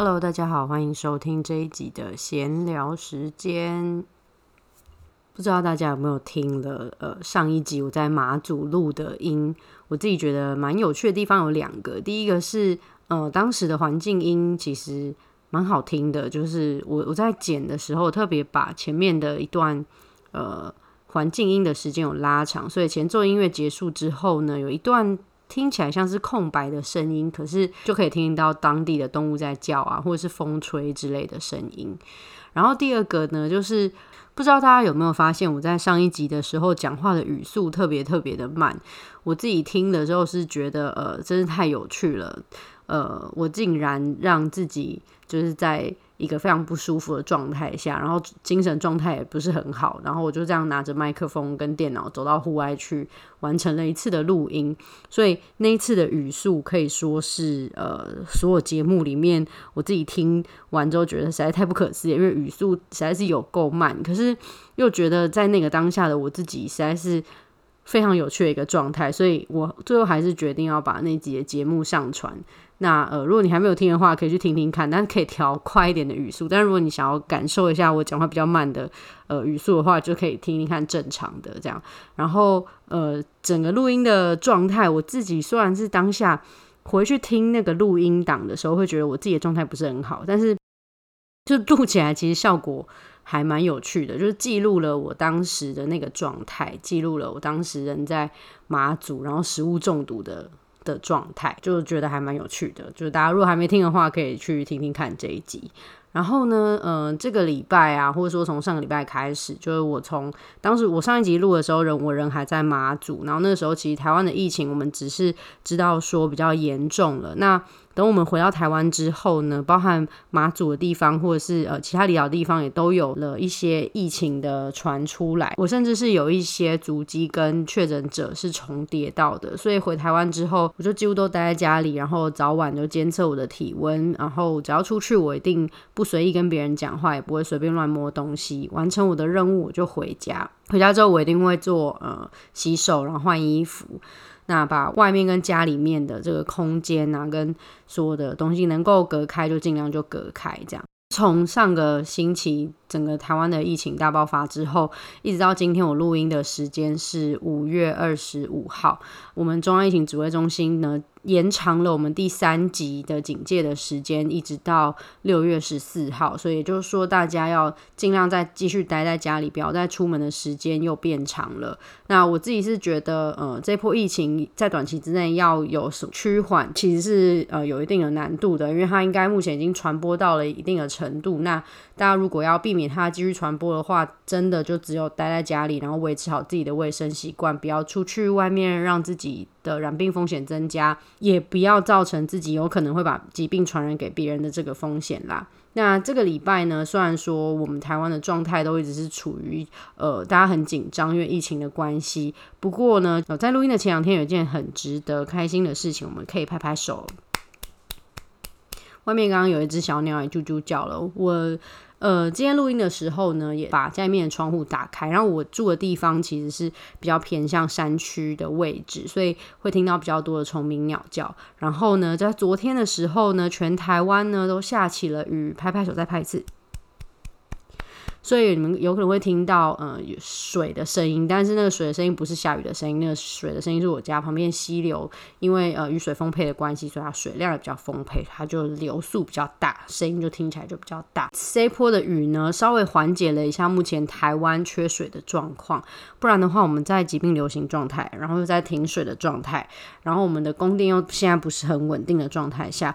Hello，大家好，欢迎收听这一集的闲聊时间。不知道大家有没有听了？呃，上一集我在马祖录的音，我自己觉得蛮有趣的地方有两个。第一个是，呃，当时的环境音其实蛮好听的，就是我我在剪的时候特别把前面的一段呃环境音的时间有拉长，所以前奏音乐结束之后呢，有一段。听起来像是空白的声音，可是就可以听到当地的动物在叫啊，或者是风吹之类的声音。然后第二个呢，就是不知道大家有没有发现，我在上一集的时候讲话的语速特别特别的慢。我自己听的时候是觉得，呃，真是太有趣了。呃，我竟然让自己就是在。一个非常不舒服的状态下，然后精神状态也不是很好，然后我就这样拿着麦克风跟电脑走到户外去完成了一次的录音，所以那一次的语速可以说是呃所有节目里面我自己听完之后觉得实在太不可思议，因为语速实在是有够慢，可是又觉得在那个当下的我自己实在是非常有趣的一个状态，所以我最后还是决定要把那集的节目上传。那呃，如果你还没有听的话，可以去听听看，但是可以调快一点的语速。但如果你想要感受一下我讲话比较慢的呃语速的话，就可以听听看正常的这样。然后呃，整个录音的状态，我自己虽然是当下回去听那个录音档的时候，会觉得我自己的状态不是很好，但是就录起来其实效果还蛮有趣的，就是记录了我当时的那个状态，记录了我当时人在马祖，然后食物中毒的。的状态就觉得还蛮有趣的，就是大家如果还没听的话，可以去听听看这一集。然后呢，嗯，这个礼拜啊，或者说从上个礼拜开始，就是我从当时我上一集录的时候，人我人还在马祖，然后那个时候其实台湾的疫情，我们只是知道说比较严重了。那等我们回到台湾之后呢，包含马祖的地方或者是呃其他离岛地方，也都有了一些疫情的传出来。我甚至是有一些足迹跟确诊者是重叠到的，所以回台湾之后，我就几乎都待在家里，然后早晚就监测我的体温，然后只要出去，我一定不随意跟别人讲话，也不会随便乱摸东西。完成我的任务，我就回家。回家之后，我一定会做呃洗手，然后换衣服。那把外面跟家里面的这个空间啊，跟所有的东西能够隔开，就尽量就隔开。这样，从上个星期整个台湾的疫情大爆发之后，一直到今天我录音的时间是五月二十五号，我们中央疫情指挥中心呢。延长了我们第三级的警戒的时间，一直到六月十四号。所以就是说，大家要尽量再继续待在家里，不要再出门的时间又变长了。那我自己是觉得，呃，这波疫情在短期之内要有趋缓，其实是呃有一定的难度的，因为它应该目前已经传播到了一定的程度。那大家如果要避免它继续传播的话，真的就只有待在家里，然后维持好自己的卫生习惯，不要出去外面，让自己的染病风险增加。也不要造成自己有可能会把疾病传染给别人的这个风险啦。那这个礼拜呢，虽然说我们台湾的状态都一直是处于呃大家很紧张，因为疫情的关系。不过呢，在录音的前两天，有一件很值得开心的事情，我们可以拍拍手。外面刚刚有一只小鸟也啾啾叫了，我。呃，今天录音的时候呢，也把家里面的窗户打开。然后我住的地方其实是比较偏向山区的位置，所以会听到比较多的虫鸣鸟叫。然后呢，在昨天的时候呢，全台湾呢都下起了雨，拍拍手再拍一次。所以你们有可能会听到呃水的声音，但是那个水的声音不是下雨的声音，那个水的声音是我家旁边溪流，因为呃雨水丰沛的关系，所以它水量也比较丰沛，它就流速比较大，声音就听起来就比较大。C 波的雨呢，稍微缓解了一下目前台湾缺水的状况，不然的话我们在疾病流行状态，然后又在停水的状态，然后我们的供电又现在不是很稳定的状态下，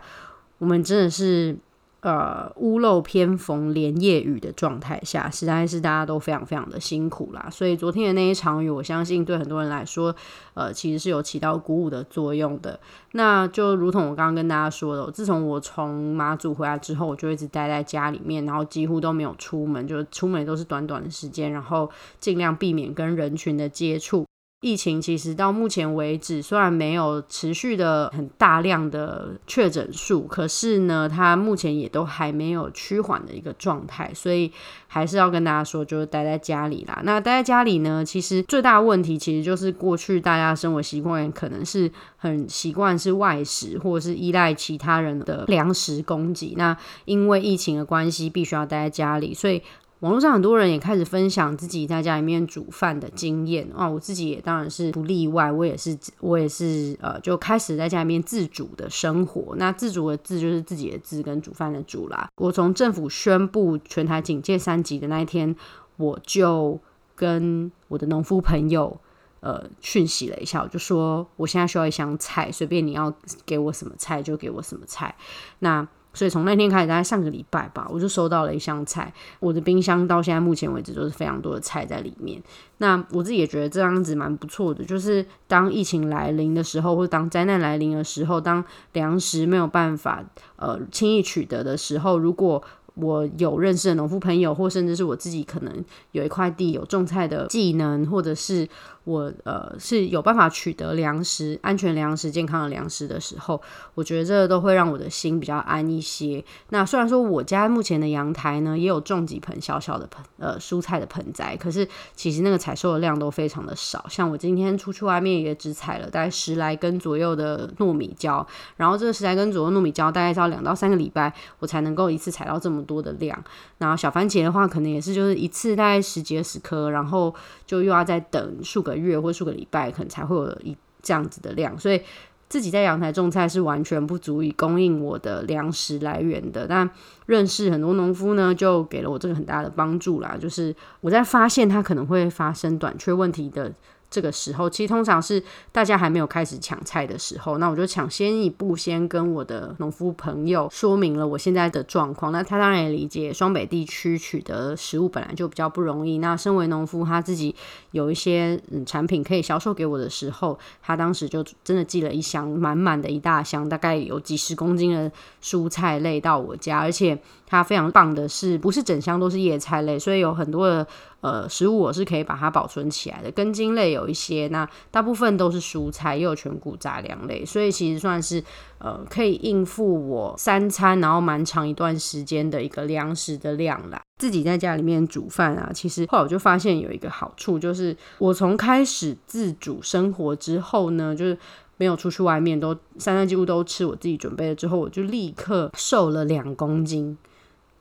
我们真的是。呃，屋漏偏逢连夜雨的状态下，实在是大家都非常非常的辛苦啦。所以昨天的那一场雨，我相信对很多人来说，呃，其实是有起到鼓舞的作用的。那就如同我刚刚跟大家说的，自从我从马祖回来之后，我就一直待在家里面，然后几乎都没有出门，就出门都是短短的时间，然后尽量避免跟人群的接触。疫情其实到目前为止，虽然没有持续的很大量的确诊数，可是呢，它目前也都还没有趋缓的一个状态，所以还是要跟大家说，就是待在家里啦。那待在家里呢，其实最大的问题其实就是过去大家生活习惯可能是很习惯是外食，或者是依赖其他人的粮食供给。那因为疫情的关系，必须要待在家里，所以。网络上很多人也开始分享自己在家里面煮饭的经验啊，我自己也当然是不例外，我也是我也是呃，就开始在家里面自主的生活。那自主的自就是自己的自跟煮饭的煮啦。我从政府宣布全台警戒三级的那一天，我就跟我的农夫朋友呃讯息了一下，我就说我现在需要一箱菜，随便你要给我什么菜就给我什么菜。那所以从那天开始，大概上个礼拜吧，我就收到了一箱菜。我的冰箱到现在目前为止都是非常多的菜在里面。那我自己也觉得这样子蛮不错的，就是当疫情来临的时候，或者当灾难来临的时候，当粮食没有办法呃轻易取得的时候，如果我有认识的农夫朋友，或甚至是我自己可能有一块地有种菜的技能，或者是。我呃是有办法取得粮食、安全粮食、健康的粮食的时候，我觉得这都会让我的心比较安一些。那虽然说我家目前的阳台呢也有种几盆小小的盆呃蔬菜的盆栽，可是其实那个采收的量都非常的少。像我今天出去外面也只采了大概十来根左右的糯米椒，然后这个十来根左右糯米椒大概是要两到三个礼拜我才能够一次采到这么多的量。然后小番茄的话，可能也是就是一次大概十几二十颗，然后就又要再等数个。月或数个礼拜，可能才会有一这样子的量，所以自己在阳台种菜是完全不足以供应我的粮食来源的。但认识很多农夫呢，就给了我这个很大的帮助啦。就是我在发现它可能会发生短缺问题的。这个时候，其实通常是大家还没有开始抢菜的时候，那我就抢先一步，先跟我的农夫朋友说明了我现在的状况。那他当然也理解，双北地区取得食物本来就比较不容易。那身为农夫，他自己有一些嗯产品可以销售给我的时候，他当时就真的寄了一箱满满的一大箱，大概有几十公斤的蔬菜类到我家，而且它非常棒的是，不是整箱都是叶菜类，所以有很多的。呃，食物我是可以把它保存起来的。根茎类有一些，那大部分都是蔬菜，也有全谷杂粮类，所以其实算是呃可以应付我三餐，然后蛮长一段时间的一个粮食的量啦。自己在家里面煮饭啊，其实后来我就发现有一个好处，就是我从开始自主生活之后呢，就是没有出去外面，都三餐几乎都吃我自己准备了之后，我就立刻瘦了两公斤。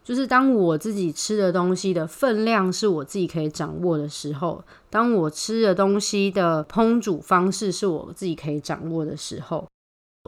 就是当我自己吃的东西的分量是我自己可以掌握的时候，当我吃的东西的烹煮方式是我自己可以掌握的时候，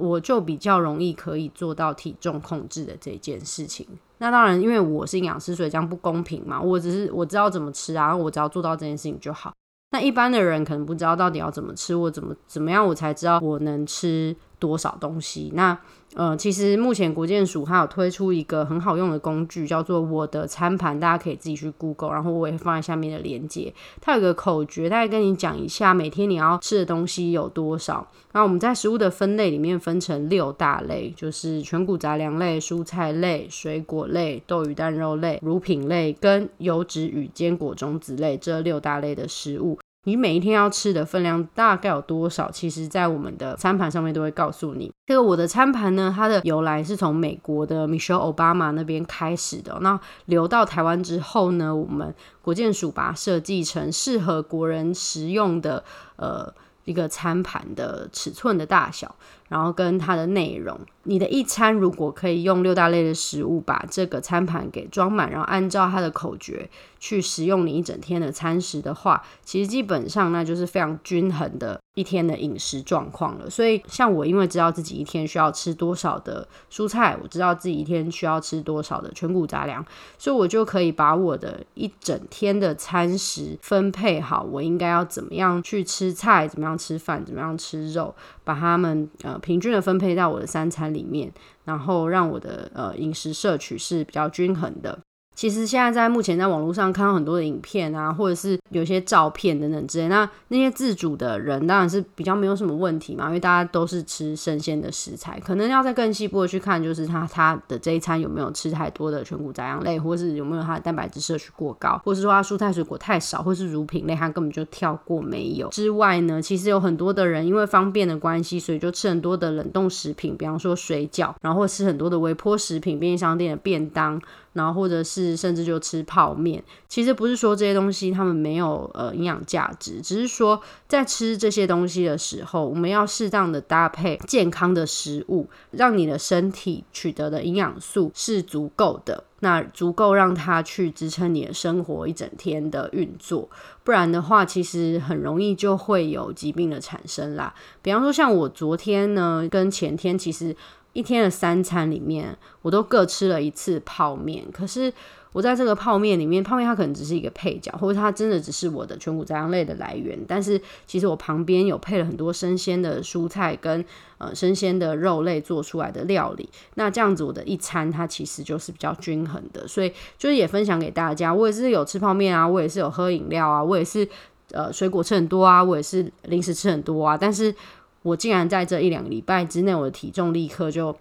我就比较容易可以做到体重控制的这件事情。那当然，因为我是营养师，所以这样不公平嘛。我只是我知道怎么吃啊，我只要做到这件事情就好。那一般的人可能不知道到底要怎么吃，我怎么怎么样，我才知道我能吃多少东西。那呃，其实目前国健署它有推出一个很好用的工具，叫做我的餐盘，大家可以自己去 Google，然后我也放在下面的链接。它有个口诀，大概跟你讲一下每天你要吃的东西有多少。那我们在食物的分类里面分成六大类，就是全谷杂粮类、蔬菜类、水果类、豆鱼蛋肉类、乳品类跟油脂与坚果种子类这六大类的食物。你每一天要吃的分量大概有多少？其实，在我们的餐盘上面都会告诉你。这个我的餐盘呢，它的由来是从美国的 Michelle Obama 那边开始的。那流到台湾之后呢，我们国建署把它设计成适合国人食用的，呃。一个餐盘的尺寸的大小，然后跟它的内容，你的一餐如果可以用六大类的食物把这个餐盘给装满，然后按照它的口诀去食用你一整天的餐食的话，其实基本上那就是非常均衡的。一天的饮食状况了，所以像我，因为知道自己一天需要吃多少的蔬菜，我知道自己一天需要吃多少的全谷杂粮，所以我就可以把我的一整天的餐食分配好，我应该要怎么样去吃菜，怎么样吃饭，怎么样吃肉，把它们呃平均的分配到我的三餐里面，然后让我的呃饮食摄取是比较均衡的。其实现在在目前在网络上看到很多的影片啊，或者是有些照片等等之类。那那些自主的人当然是比较没有什么问题嘛，因为大家都是吃生鲜的食材。可能要再更细部的去看，就是他他的这一餐有没有吃太多的全谷杂粮类，或是有没有他的蛋白质摄取过高，或是说他蔬菜水果太少，或是乳品类他根本就跳过没有。之外呢，其实有很多的人因为方便的关系，所以就吃很多的冷冻食品，比方说水饺，然后吃很多的微波食品、便利商店的便当。然后或者是甚至就吃泡面，其实不是说这些东西它们没有呃营养价值，只是说在吃这些东西的时候，我们要适当的搭配健康的食物，让你的身体取得的营养素是足够的，那足够让它去支撑你的生活一整天的运作，不然的话，其实很容易就会有疾病的产生啦。比方说像我昨天呢跟前天，其实。一天的三餐里面，我都各吃了一次泡面。可是我在这个泡面里面，泡面它可能只是一个配角，或者它真的只是我的全谷杂粮类的来源。但是其实我旁边有配了很多生鲜的蔬菜跟呃生鲜的肉类做出来的料理。那这样子我的一餐它其实就是比较均衡的。所以就是也分享给大家，我也是有吃泡面啊，我也是有喝饮料啊，我也是呃水果吃很多啊，我也是零食吃很多啊，但是。我竟然在这一两个礼拜之内，我的体重立刻就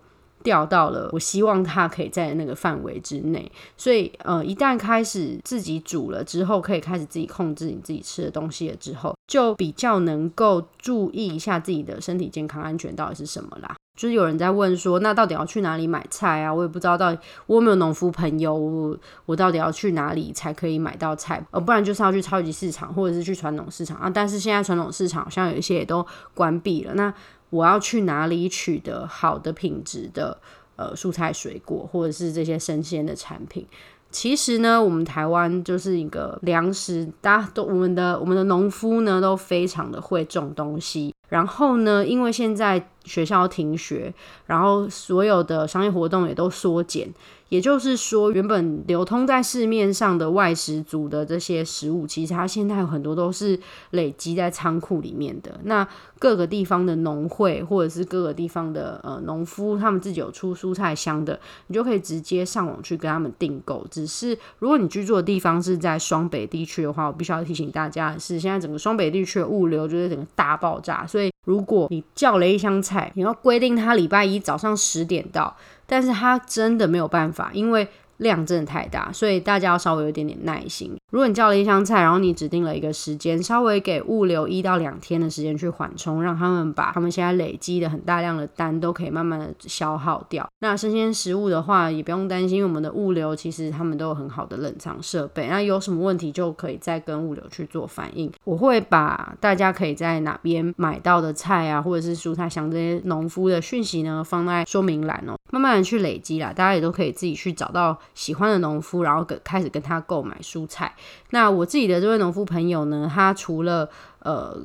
掉到了我希望它可以在那个范围之内。所以，呃，一旦开始自己煮了之后，可以开始自己控制你自己吃的东西了之后，就比较能够注意一下自己的身体健康安全到底是什么啦。就是有人在问说，那到底要去哪里买菜啊？我也不知道到底我有没有农夫朋友，我我到底要去哪里才可以买到菜？呃，不然就是要去超级市场，或者是去传统市场啊。但是现在传统市场好像有一些也都关闭了。那我要去哪里取得好的品质的呃蔬菜水果，或者是这些生鲜的产品？其实呢，我们台湾就是一个粮食，大家都我们的我们的农夫呢都非常的会种东西。然后呢，因为现在学校停学，然后所有的商业活动也都缩减。也就是说，原本流通在市面上的外食族的这些食物，其实它现在有很多都是累积在仓库里面的。那各个地方的农会或者是各个地方的呃农夫，他们自己有出蔬菜箱的，你就可以直接上网去跟他们订购。只是如果你居住的地方是在双北地区的话，我必须要提醒大家的是，现在整个双北地区的物流就是整个大爆炸。所以如果你叫了一箱菜，你要规定他礼拜一早上十点到。但是他真的没有办法，因为。量真的太大，所以大家要稍微有点点耐心。如果你叫了一箱菜，然后你指定了一个时间，稍微给物流一到两天的时间去缓冲，让他们把他们现在累积的很大量的单都可以慢慢的消耗掉。那生鲜食物的话，也不用担心，因为我们的物流其实他们都有很好的冷藏设备。那有什么问题就可以再跟物流去做反应。我会把大家可以在哪边买到的菜啊，或者是蔬菜箱这些农夫的讯息呢，放在说明栏哦，慢慢的去累积啦，大家也都可以自己去找到。喜欢的农夫，然后跟开始跟他购买蔬菜。那我自己的这位农夫朋友呢，他除了呃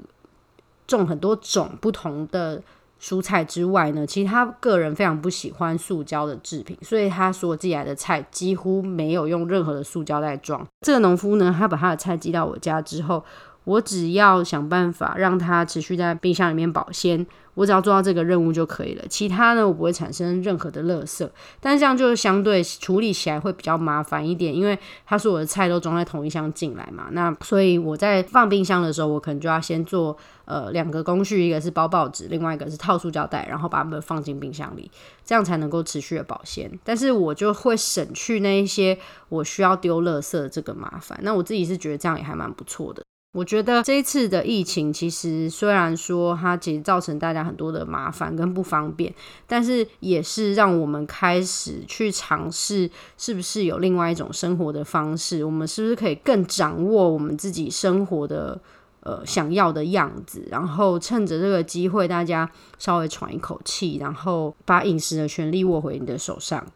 种很多种不同的蔬菜之外呢，其实他个人非常不喜欢塑胶的制品，所以他所寄来的菜几乎没有用任何的塑胶袋装。这个农夫呢，他把他的菜寄到我家之后。我只要想办法让它持续在冰箱里面保鲜，我只要做到这个任务就可以了。其他呢，我不会产生任何的垃圾。但这样就是相对处理起来会比较麻烦一点，因为他说我的菜都装在同一箱进来嘛。那所以我在放冰箱的时候，我可能就要先做呃两个工序，一个是包报纸，另外一个是套塑胶袋，然后把它们放进冰箱里，这样才能够持续的保鲜。但是我就会省去那一些我需要丢垃圾的这个麻烦。那我自己是觉得这样也还蛮不错的。我觉得这一次的疫情，其实虽然说它其实造成大家很多的麻烦跟不方便，但是也是让我们开始去尝试，是不是有另外一种生活的方式？我们是不是可以更掌握我们自己生活的呃想要的样子？然后趁着这个机会，大家稍微喘一口气，然后把饮食的权利握回你的手上。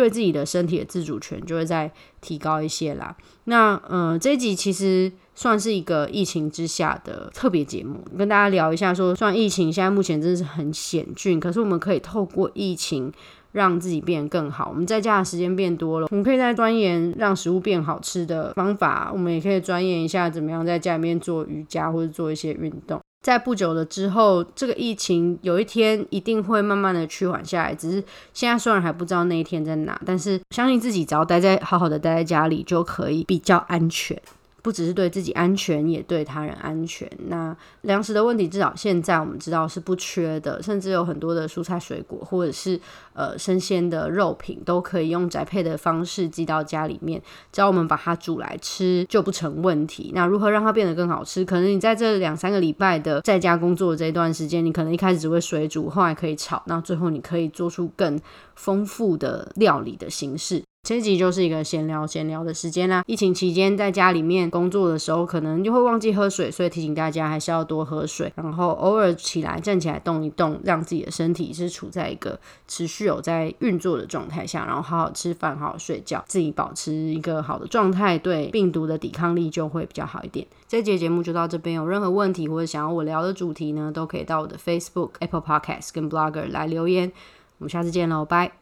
对自己的身体的自主权就会再提高一些啦。那呃，这一集其实算是一个疫情之下的特别节目，跟大家聊一下说，虽然疫情现在目前真的是很险峻，可是我们可以透过疫情让自己变得更好。我们在家的时间变多了，我们可以在钻研让食物变好吃的方法，我们也可以钻研一下怎么样在家里面做瑜伽或者做一些运动。在不久的之后，这个疫情有一天一定会慢慢的趋缓下来。只是现在虽然还不知道那一天在哪，但是相信自己只要待在好好的待在家里就可以比较安全。不只是对自己安全，也对他人安全。那粮食的问题，至少现在我们知道是不缺的，甚至有很多的蔬菜水果或者是呃生鲜的肉品都可以用宅配的方式寄到家里面，只要我们把它煮来吃就不成问题。那如何让它变得更好吃？可能你在这两三个礼拜的在家工作的这一段时间，你可能一开始只会水煮，后来可以炒，那最后你可以做出更丰富的料理的形式。这集就是一个闲聊闲聊的时间啦。疫情期间在家里面工作的时候，可能就会忘记喝水，所以提醒大家还是要多喝水。然后偶尔起来站起来动一动，让自己的身体是处在一个持续有在运作的状态下，然后好好吃饭，好好睡觉，自己保持一个好的状态，对病毒的抵抗力就会比较好一点。这节节目就到这边，有任何问题或者想要我聊的主题呢，都可以到我的 Facebook、Apple Podcast 跟 Blogger 来留言。我们下次见喽，拜。